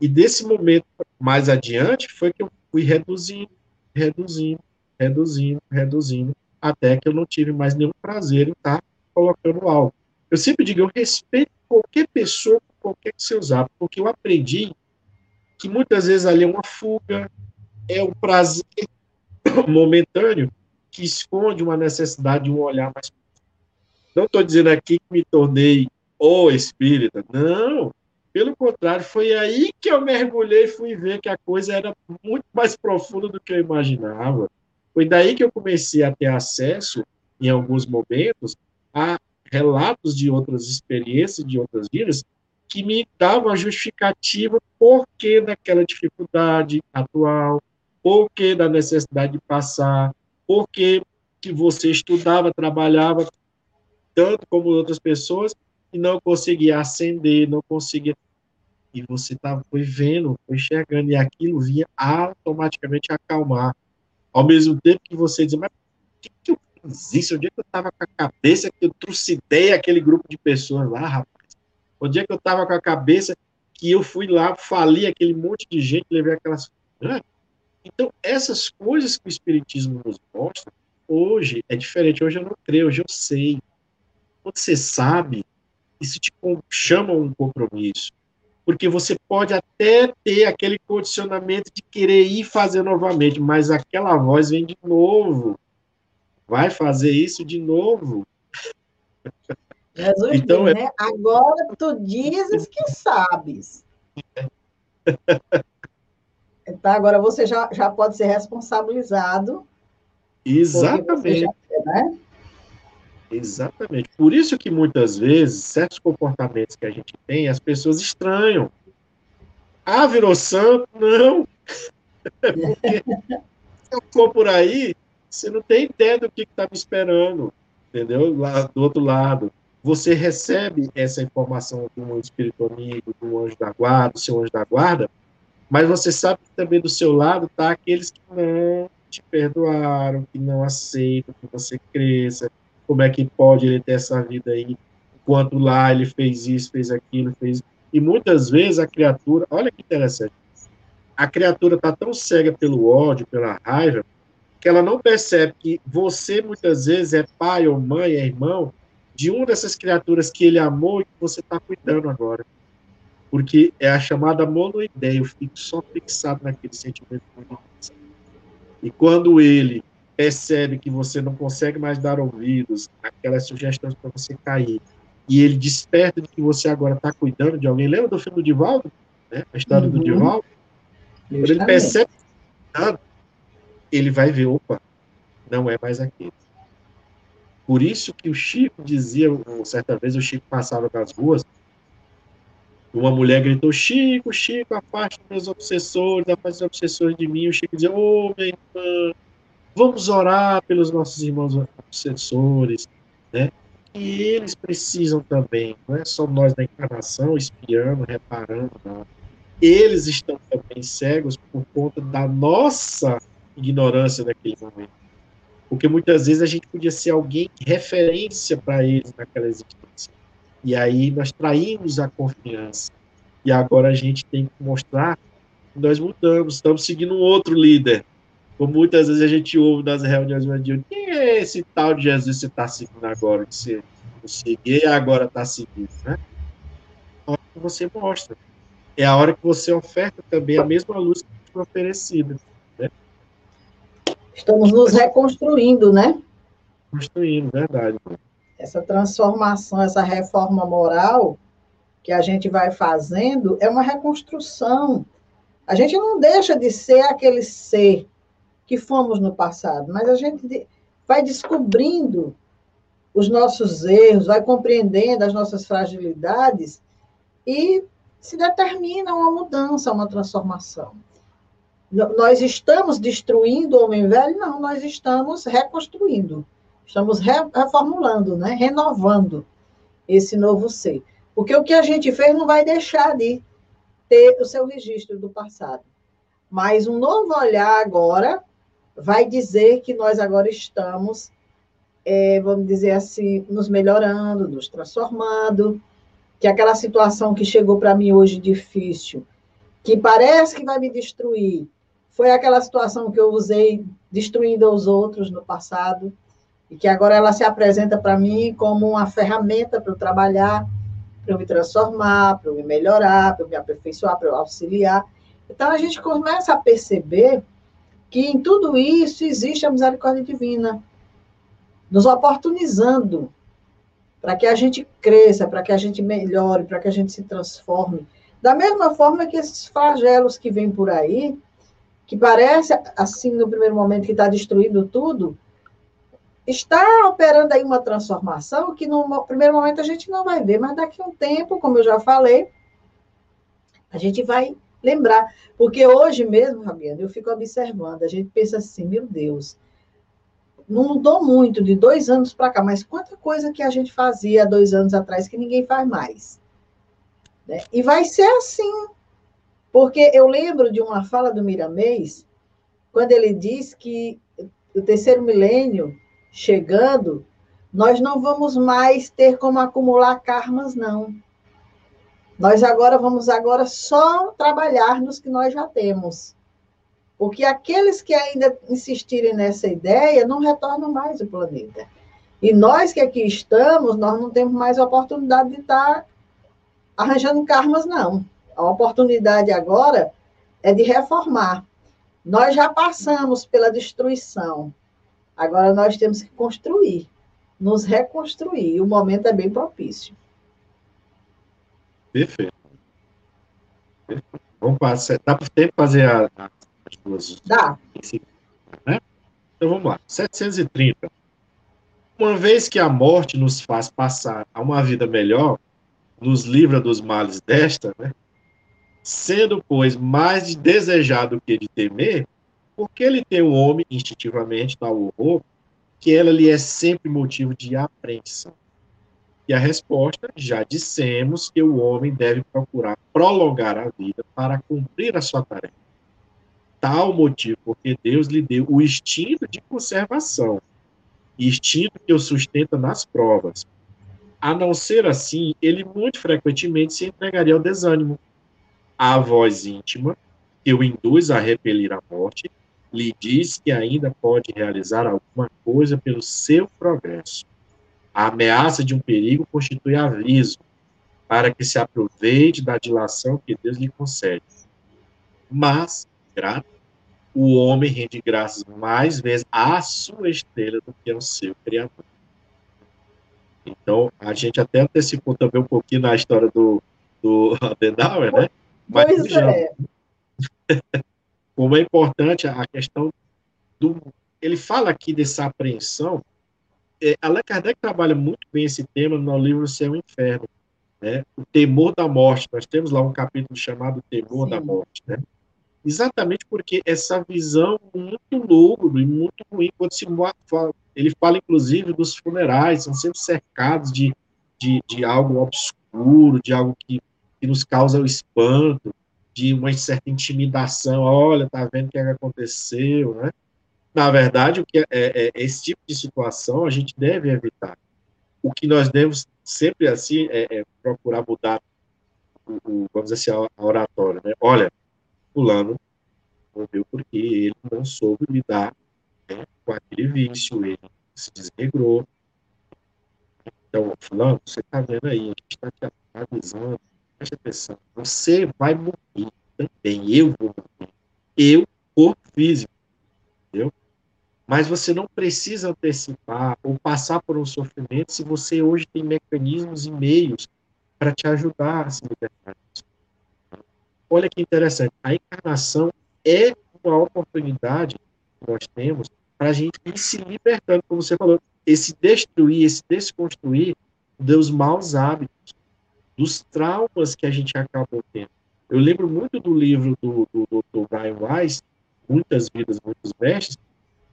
E desse momento mais adiante foi que eu fui reduzindo, reduzindo, reduzindo, reduzindo, até que eu não tive mais nenhum prazer em estar colocando algo. Eu sempre digo, eu respeito qualquer pessoa, qualquer que seus hábitos, porque eu aprendi que muitas vezes ali é uma fuga, é um prazer momentâneo que esconde uma necessidade de um olhar mais não estou dizendo aqui que me tornei o espírita, não. Pelo contrário, foi aí que eu mergulhei e fui ver que a coisa era muito mais profunda do que eu imaginava. Foi daí que eu comecei a ter acesso, em alguns momentos, a relatos de outras experiências, de outras vidas, que me davam a justificativa por que daquela dificuldade atual, por que da necessidade de passar, por que, que você estudava, trabalhava, tanto como outras pessoas, e não conseguia ascender, não conseguia. E você tá, foi vendo, foi enxergando, e aquilo vinha automaticamente acalmar. Ao mesmo tempo que você diz, mas por que, que eu fiz isso? Onde é que eu estava com a cabeça que eu trucidei aquele grupo de pessoas lá, rapaz? Onde é que eu estava com a cabeça que eu fui lá, fali aquele monte de gente, levei aquelas. Então, essas coisas que o Espiritismo nos mostra, hoje é diferente. Hoje eu não creio, hoje eu sei. Quando você sabe, isso te chama um compromisso. Porque você pode até ter aquele condicionamento de querer ir fazer novamente, mas aquela voz vem de novo. Vai fazer isso de novo. Jesus então, diz, é... né? Agora tu dizes que sabes. Então, agora você já, já pode ser responsabilizado. Exatamente. Já, né? Exatamente. Por isso que muitas vezes certos comportamentos que a gente tem, as pessoas estranham. Ah, virou santo? Não. Porque se eu for por aí, você não tem ideia do que está me esperando, entendeu? Lá do outro lado. Você recebe essa informação de um espírito amigo, do anjo da guarda, do seu anjo da guarda, mas você sabe que também do seu lado tá aqueles que não te perdoaram, que não aceitam que você cresça, como é que pode ele ter essa vida aí, enquanto lá ele fez isso, fez aquilo, fez. E muitas vezes a criatura, olha que interessante, a criatura está tão cega pelo ódio, pela raiva, que ela não percebe que você muitas vezes é pai ou mãe, é irmão de uma dessas criaturas que ele amou e que você está cuidando agora. Porque é a chamada monoideia, eu fico só fixado naquele sentimento. E quando ele percebe que você não consegue mais dar ouvidos aquelas sugestões para você cair, e ele desperta de que você agora está cuidando de alguém. Lembra do filme do Divaldo? Né? A história uhum. do Divaldo? Quando ele percebe que ele vai ver, opa, não é mais aquele. Por isso que o Chico dizia, certa vez o Chico passava nas ruas, uma mulher gritou, Chico, Chico, afaste meus obsessores, afaste os obsessores de mim. O Chico dizia, ô, oh, minha irmã, Vamos orar pelos nossos irmãos obsessores, né? E eles precisam também, não é só nós da encarnação espiando, reparando, não. Eles estão também cegos por conta da nossa ignorância naquele momento. Porque muitas vezes a gente podia ser alguém referência para eles naquela existência. E aí nós traímos a confiança. E agora a gente tem que mostrar que nós mudamos, estamos seguindo um outro líder, como muitas vezes a gente ouve nas reuniões de quem é esse tal de Jesus que você está seguindo agora, que você não seguia e agora está seguindo, né? É a hora que você mostra. É a hora que você oferta também a mesma luz que foi oferecida. Estamos nos reconstruindo, né? Reconstruindo, verdade. Essa transformação, essa reforma moral que a gente vai fazendo é uma reconstrução. A gente não deixa de ser aquele ser que fomos no passado, mas a gente vai descobrindo os nossos erros, vai compreendendo as nossas fragilidades e se determina uma mudança, uma transformação. Nós estamos destruindo o homem velho? Não, nós estamos reconstruindo, estamos reformulando, né? renovando esse novo ser. Porque o que a gente fez não vai deixar de ter o seu registro do passado. Mas um novo olhar agora vai dizer que nós agora estamos, é, vamos dizer assim, nos melhorando, nos transformando, que aquela situação que chegou para mim hoje difícil, que parece que vai me destruir, foi aquela situação que eu usei destruindo os outros no passado, e que agora ela se apresenta para mim como uma ferramenta para eu trabalhar, para eu me transformar, para eu me melhorar, para eu me aperfeiçoar, para eu auxiliar. Então a gente começa a perceber que em tudo isso existe a misericórdia divina, nos oportunizando para que a gente cresça, para que a gente melhore, para que a gente se transforme. Da mesma forma que esses flagelos que vêm por aí, que parece, assim, no primeiro momento, que está destruindo tudo, está operando aí uma transformação que no primeiro momento a gente não vai ver, mas daqui a um tempo, como eu já falei, a gente vai lembrar. Porque hoje mesmo, Fabiana, eu fico observando, a gente pensa assim, meu Deus, não mudou muito de dois anos para cá, mas quanta coisa que a gente fazia dois anos atrás que ninguém faz mais. Né? E vai ser assim. Porque eu lembro de uma fala do Miramês, quando ele diz que o terceiro milênio chegando, nós não vamos mais ter como acumular karmas, não. Nós agora vamos agora só trabalhar nos que nós já temos. Porque aqueles que ainda insistirem nessa ideia não retornam mais o planeta. E nós que aqui estamos, nós não temos mais a oportunidade de estar arranjando karmas, não. A oportunidade agora é de reformar. Nós já passamos pela destruição. Agora nós temos que construir, nos reconstruir. O momento é bem propício. Perfeito. Vamos passar. Dá para tempo fazer a, as duas? Dá. Né? Então vamos lá. 730. Uma vez que a morte nos faz passar a uma vida melhor, nos livra dos males desta, né? Sendo, pois, mais desejado que de temer, porque ele tem o homem, instintivamente, tal horror, que ela lhe é sempre motivo de apreensão. E a resposta, já dissemos que o homem deve procurar prolongar a vida para cumprir a sua tarefa. Tal motivo, porque Deus lhe deu o instinto de conservação, instinto que o sustenta nas provas. A não ser assim, ele muito frequentemente se entregaria ao desânimo. A voz íntima, que o induz a repelir a morte, lhe diz que ainda pode realizar alguma coisa pelo seu progresso. A ameaça de um perigo constitui aviso para que se aproveite da dilação que Deus lhe concede. Mas, grato, o homem rende graças mais vezes à sua estrela do que ao seu Criador. Então, a gente até antecipou também um pouquinho na história do, do Adenauer, né? Mas, pois é. Como é importante a questão do. Ele fala aqui dessa apreensão. É, Allan Kardec trabalha muito bem esse tema no livro Céu e Inferno. Né? O temor da morte. Nós temos lá um capítulo chamado Temor Sim. da Morte. Né? Exatamente porque essa visão muito lúgubre e muito ruim, quando se ele fala inclusive dos funerais, são sempre cercados de, de, de algo obscuro, de algo que, que nos causa o espanto de uma certa intimidação, olha, tá vendo o que, é aconteceu, né? Na verdade, o que é, é, é, esse tipo de situação a gente deve evitar. O que nós devemos sempre assim é, é procurar mudar o, o, vamos dizer assim, a oratória, né? Olha, fulano morreu porque ele não soube lidar né, com aquele vício, ele se desregrou. Então, fulano, você está vendo aí, a gente está te avisando, preste atenção, você vai morrer também, eu vou morrer. Eu, corpo físico, entendeu? Mas você não precisa antecipar ou passar por um sofrimento se você hoje tem mecanismos e meios para te ajudar a se libertar disso. Olha que interessante. A encarnação é uma oportunidade que nós temos para a gente ir se libertando, como você falou, esse destruir, esse desconstruir dos maus hábitos, dos traumas que a gente acabou tendo. Eu lembro muito do livro do, do, do Brian Weiss, Muitas Vidas, Muitos Mestres,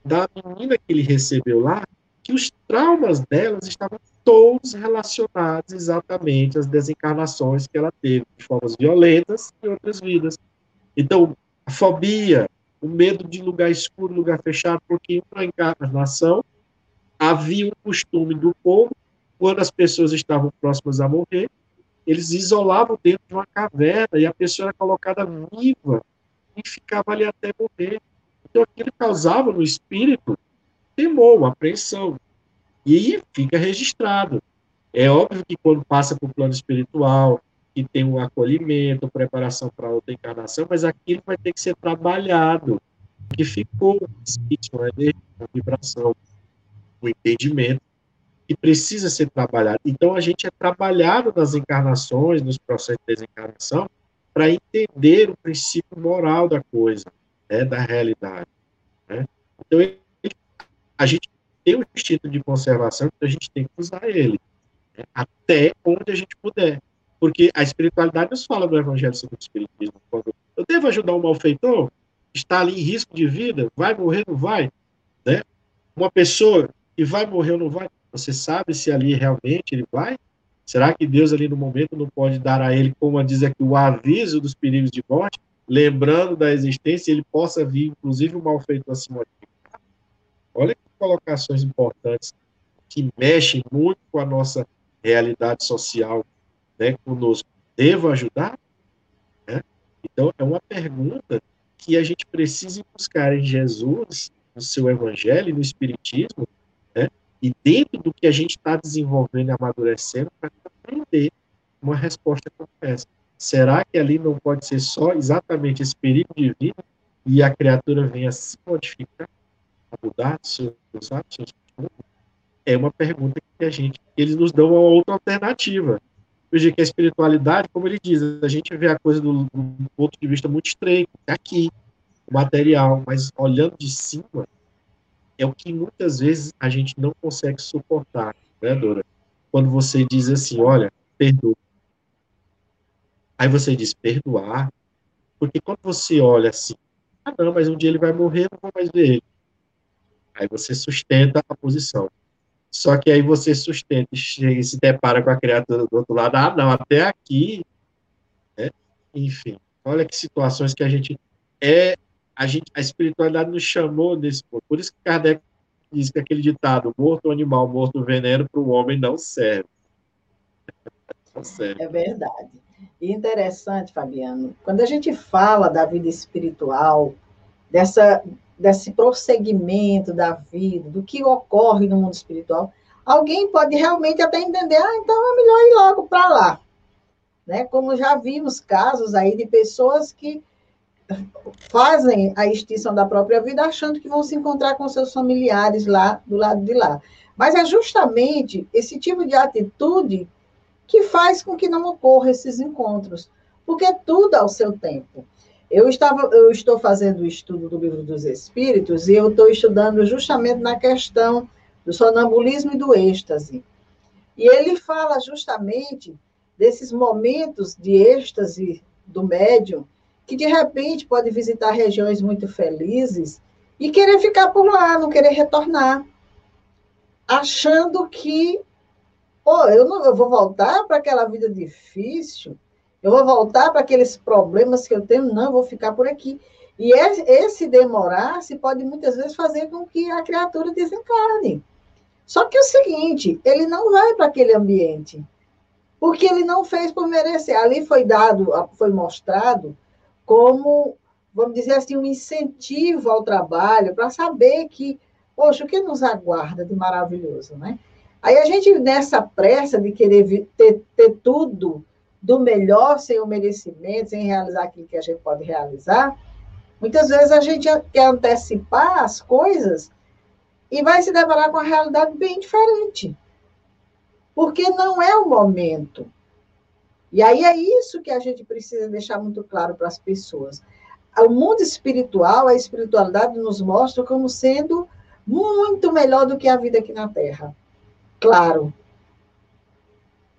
da menina que ele recebeu lá, que os traumas delas estavam todos relacionados exatamente às desencarnações que ela teve, de formas violentas e outras vidas. Então, a fobia, o medo de lugar escuro, lugar fechado, porque em encarnação havia um costume do povo, quando as pessoas estavam próximas a morrer, eles isolavam dentro de uma caverna e a pessoa era colocada viva e ficava ali até morrer. Então aquilo causava no espírito temor, apreensão. E fica registrado. É óbvio que quando passa para o plano espiritual, que tem um acolhimento, preparação para outra encarnação, mas aquilo vai ter que ser trabalhado, que ficou espírito, uma energia, uma vibração, um entendimento, que precisa ser trabalhado. Então a gente é trabalhado nas encarnações, nos processos de desencarnação, para entender o princípio moral da coisa, né, da realidade. Né? Então a gente tem um instinto de conservação, então a gente tem que usar ele né, até onde a gente puder. Porque a espiritualidade nos fala do Evangelho sobre o Espiritismo. Quando eu devo ajudar um malfeitor, está ali em risco de vida, vai morrer, não vai? Né? Uma pessoa que vai morrer ou não vai, você sabe se ali realmente ele vai? Será que Deus ali no momento não pode dar a ele, como diz aqui, o aviso dos perigos de morte, lembrando da existência, ele possa vir, inclusive, o malfeitor a se modificar? Olha que colocações importantes que mexem muito com a nossa realidade social, né, conosco. Devo ajudar? Né? Então, é uma pergunta que a gente precisa buscar em Jesus, no seu evangelho, no Espiritismo, e dentro do que a gente está desenvolvendo e amadurecendo para aprender uma resposta como essa. Será que ali não pode ser só exatamente esse perigo de vida e a criatura venha se modificar, a mudar seus hábitos? É uma pergunta que a gente, eles nos dão uma outra alternativa. Veja que a espiritualidade, como ele diz, a gente vê a coisa do, do ponto de vista muito estreito, aqui, material, mas olhando de cima, é o que muitas vezes a gente não consegue suportar, né, Dora? Quando você diz assim, olha, perdoa. Aí você diz, perdoar? Porque quando você olha assim, ah, não, mas um dia ele vai morrer, não vou mais ver ele. Aí você sustenta a posição. Só que aí você sustenta e se depara com a criatura do outro lado, ah, não, até aqui. Né? Enfim, olha que situações que a gente é a, gente, a espiritualidade nos chamou nesse ponto. Por isso que Kardec diz que aquele ditado, morto animal, morto veneno, para o homem não serve. não serve. É verdade. E interessante, Fabiano, quando a gente fala da vida espiritual, dessa, desse prosseguimento da vida, do que ocorre no mundo espiritual, alguém pode realmente até entender, ah, então é melhor ir logo para lá. Né? Como já vimos casos aí de pessoas que fazem a extinção da própria vida achando que vão se encontrar com seus familiares lá do lado de lá. Mas é justamente esse tipo de atitude que faz com que não ocorra esses encontros, porque é tudo ao seu tempo. Eu, estava, eu estou fazendo o estudo do livro dos Espíritos e eu estou estudando justamente na questão do sonambulismo e do êxtase. E ele fala justamente desses momentos de êxtase do médium, que de repente pode visitar regiões muito felizes e querer ficar por lá, não querer retornar, achando que, pô, eu não eu vou voltar para aquela vida difícil, eu vou voltar para aqueles problemas que eu tenho, não, eu vou ficar por aqui. E esse demorar-se pode muitas vezes fazer com que a criatura desencarne. Só que é o seguinte, ele não vai para aquele ambiente, porque ele não fez por merecer. Ali foi dado, foi mostrado como, vamos dizer assim, um incentivo ao trabalho, para saber que, poxa, o que nos aguarda de maravilhoso, né? Aí a gente, nessa pressa de querer ter, ter tudo do melhor, sem o merecimento, sem realizar aquilo que a gente pode realizar, muitas vezes a gente quer antecipar as coisas e vai se deparar com uma realidade bem diferente. Porque não é o momento. E aí é isso que a gente precisa deixar muito claro para as pessoas. O mundo espiritual, a espiritualidade nos mostra como sendo muito melhor do que a vida aqui na Terra. Claro,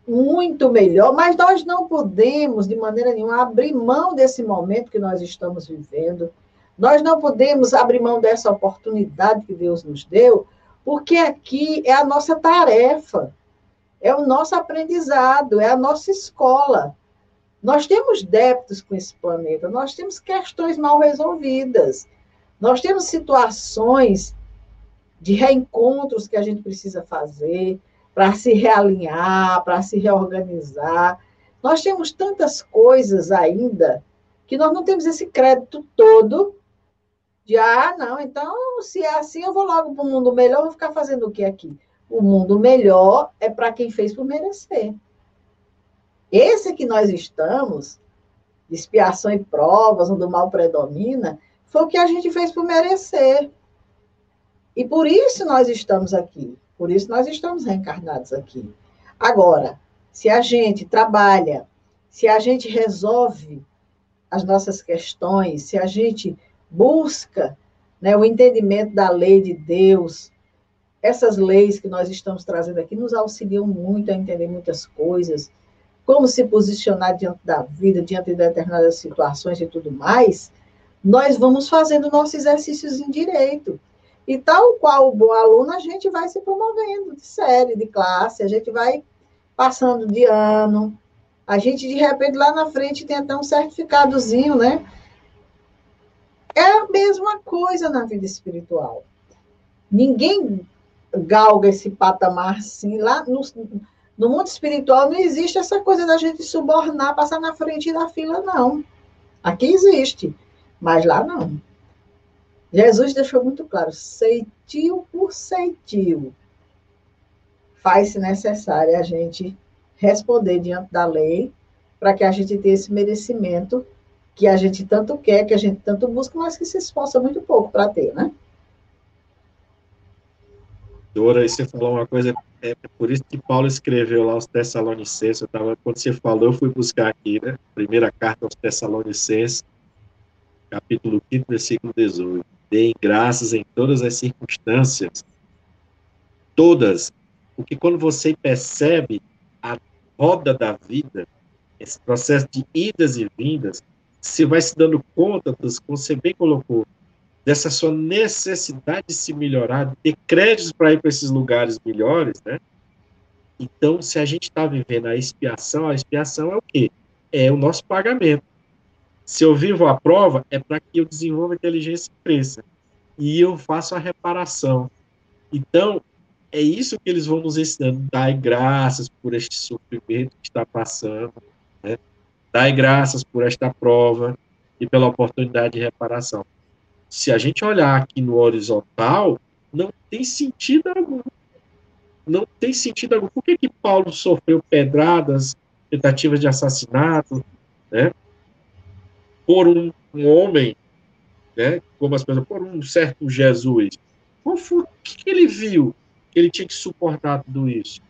muito melhor, mas nós não podemos, de maneira nenhuma, abrir mão desse momento que nós estamos vivendo. Nós não podemos abrir mão dessa oportunidade que Deus nos deu, porque aqui é a nossa tarefa, é o nosso aprendizado, é a nossa escola. Nós temos débitos com esse planeta, nós temos questões mal resolvidas, nós temos situações de reencontros que a gente precisa fazer, para se realinhar, para se reorganizar. Nós temos tantas coisas ainda que nós não temos esse crédito todo de, ah, não, então, se é assim, eu vou logo para o mundo melhor, vou ficar fazendo o que aqui? O mundo melhor é para quem fez por merecer. Esse que nós estamos, expiação e provas, onde o mal predomina, foi o que a gente fez por merecer. E por isso nós estamos aqui. Por isso nós estamos reencarnados aqui. Agora, se a gente trabalha, se a gente resolve as nossas questões, se a gente busca né, o entendimento da lei de Deus, essas leis que nós estamos trazendo aqui nos auxiliam muito a entender muitas coisas, como se posicionar diante da vida, diante de determinadas situações e tudo mais, nós vamos fazendo nossos exercícios em direito. E tal qual o bom aluno, a gente vai se promovendo de série, de classe, a gente vai passando de ano. A gente, de repente, lá na frente tem até um certificadozinho, né? É a mesma coisa na vida espiritual. Ninguém galga esse patamar assim. Lá no, no mundo espiritual não existe essa coisa da gente subornar, passar na frente da fila, não. Aqui existe, mas lá não. Jesus deixou muito claro, ceitil por ceitil, faz-se necessário a gente responder diante da lei, para que a gente tenha esse merecimento que a gente tanto quer, que a gente tanto busca, mas que se esforça muito pouco para ter, né? Dora, você falou uma coisa, é por isso que Paulo escreveu lá os Tessalonicenses, eu tava, quando você falou, eu fui buscar aqui, né? Primeira carta aos Tessalonicenses, capítulo 5, versículo 18 deem graças em todas as circunstâncias. Todas. Porque quando você percebe a roda da vida, esse processo de idas e vindas, você vai se dando conta, como você bem colocou, dessa sua necessidade de se melhorar, de ter créditos para ir para esses lugares melhores, né? Então, se a gente está vivendo a expiação, a expiação é o quê? É o nosso pagamento. Se eu vivo a prova, é para que eu desenvolva inteligência e cresça. E eu faço a reparação. Então, é isso que eles vão nos ensinando. Dai graças por este sofrimento que está passando. Né? Dai graças por esta prova e pela oportunidade de reparação. Se a gente olhar aqui no horizontal, não tem sentido algum. Não tem sentido algum. Por que, que Paulo sofreu pedradas, tentativas de assassinato, né? por um, um homem, né, como as pessoas, por um certo Jesus. Qual foi, o que ele viu que ele tinha que suportar tudo isso?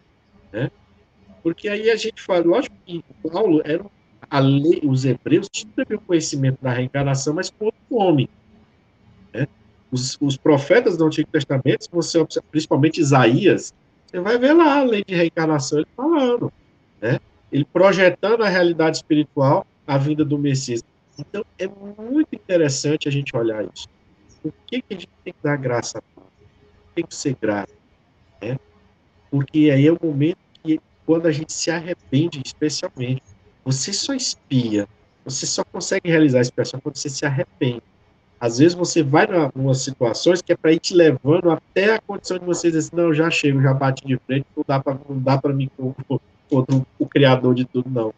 Né? Porque aí a gente fala, lógico que Paulo era a lei, os hebreus tinham o conhecimento da reencarnação, mas com outro homem. Os, os, profetas do Antigo Testamento, você observa, principalmente Isaías, você vai ver lá a lei de reencarnação ele falando, né? ele projetando a realidade espiritual, a vinda do Messias. Então, é muito interessante a gente olhar isso. Por que, que a gente tem que dar graça? Tem que ser grato. Né? Porque aí é o momento que, quando a gente se arrepende, especialmente, você só espia, você só consegue realizar a expiação quando você se arrepende. Às vezes você vai em algumas situações que é para ir te levando até a condição de você dizer assim, não, já chego, já bate de frente, não dá para não dá para mim contra o, criador de tudo não.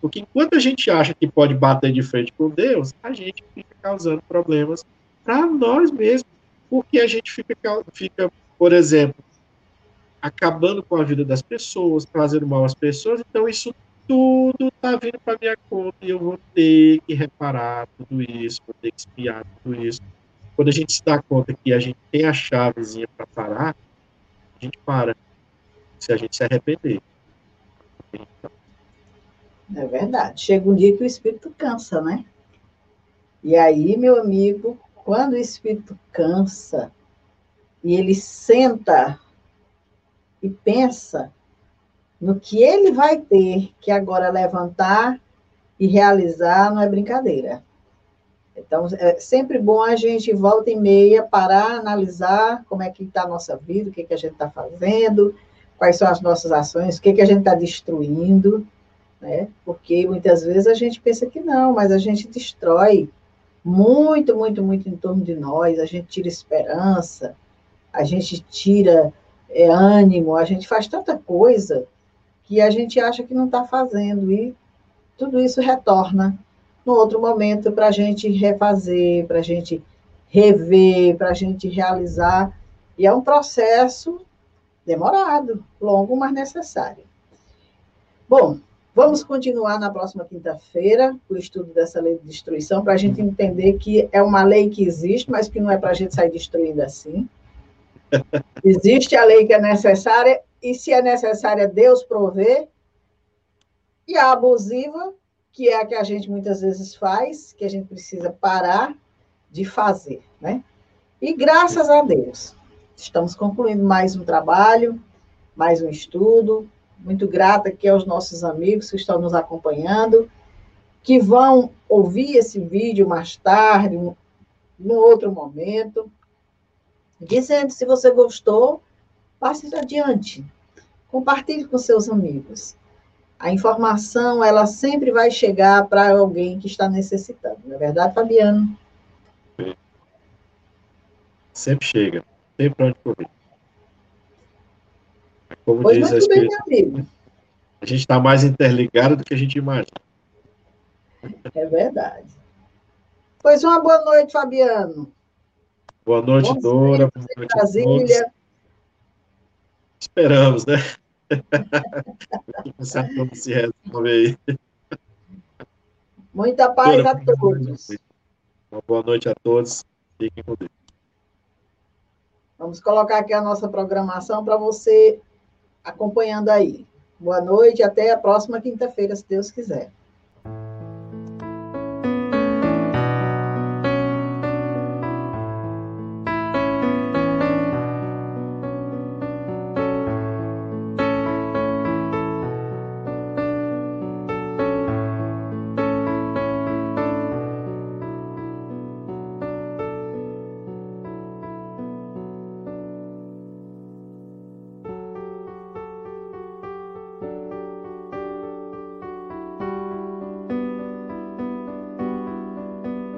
Porque enquanto a gente acha que pode bater de frente com Deus, a gente fica causando problemas para nós mesmos. Porque a gente fica, fica, por exemplo, acabando com a vida das pessoas, trazendo mal às pessoas. Então, isso tudo está vindo para minha conta e eu vou ter que reparar tudo isso, vou ter que espiar tudo isso. quando a gente se dá conta que a gente tem a chavezinha para parar, a gente para. Se a gente se arrepender. É verdade. Chega um dia que o espírito cansa, né? E aí, meu amigo, quando o espírito cansa e ele senta e pensa no que ele vai ter que agora levantar e realizar, não é brincadeira. Então, é sempre bom a gente, volta e meia, parar, analisar como é que está a nossa vida, o que, que a gente está fazendo, quais são as nossas ações, o que, que a gente está destruindo, né? Porque muitas vezes a gente pensa que não, mas a gente destrói muito, muito, muito em torno de nós, a gente tira esperança, a gente tira é, ânimo, a gente faz tanta coisa que a gente acha que não está fazendo, e tudo isso retorna no outro momento para a gente refazer, para a gente rever, para a gente realizar. E é um processo demorado, longo, mas necessário. Bom, vamos continuar na próxima quinta-feira o estudo dessa lei de destruição, para a gente entender que é uma lei que existe, mas que não é para a gente sair destruindo assim. Existe a lei que é necessária, e se é necessária, Deus provê. E a abusiva, que é a que a gente muitas vezes faz, que a gente precisa parar de fazer, né? E graças a Deus, estamos concluindo mais um trabalho, mais um estudo. Muito grata aqui aos nossos amigos que estão nos acompanhando, que vão ouvir esse vídeo mais tarde, um, num outro momento, dizendo se você gostou, passe adiante, compartilhe com seus amigos. A informação, ela sempre vai chegar para alguém que está necessitando, não é verdade, Fabiano? Sempre chega, tem para onde correr. Como pois diz bem, meu amigo. A gente está mais interligado do que a gente imagina. É verdade. Pois uma boa noite, Fabiano. Boa noite, Bom Dora. Boa noite, Brasília. Esperamos, né? Como se resolve aí. Muita paz a todos. Uma boa noite a todos. Fiquem com Deus. Vamos colocar aqui a nossa programação para você acompanhando aí. Boa noite, até a próxima quinta-feira, se Deus quiser.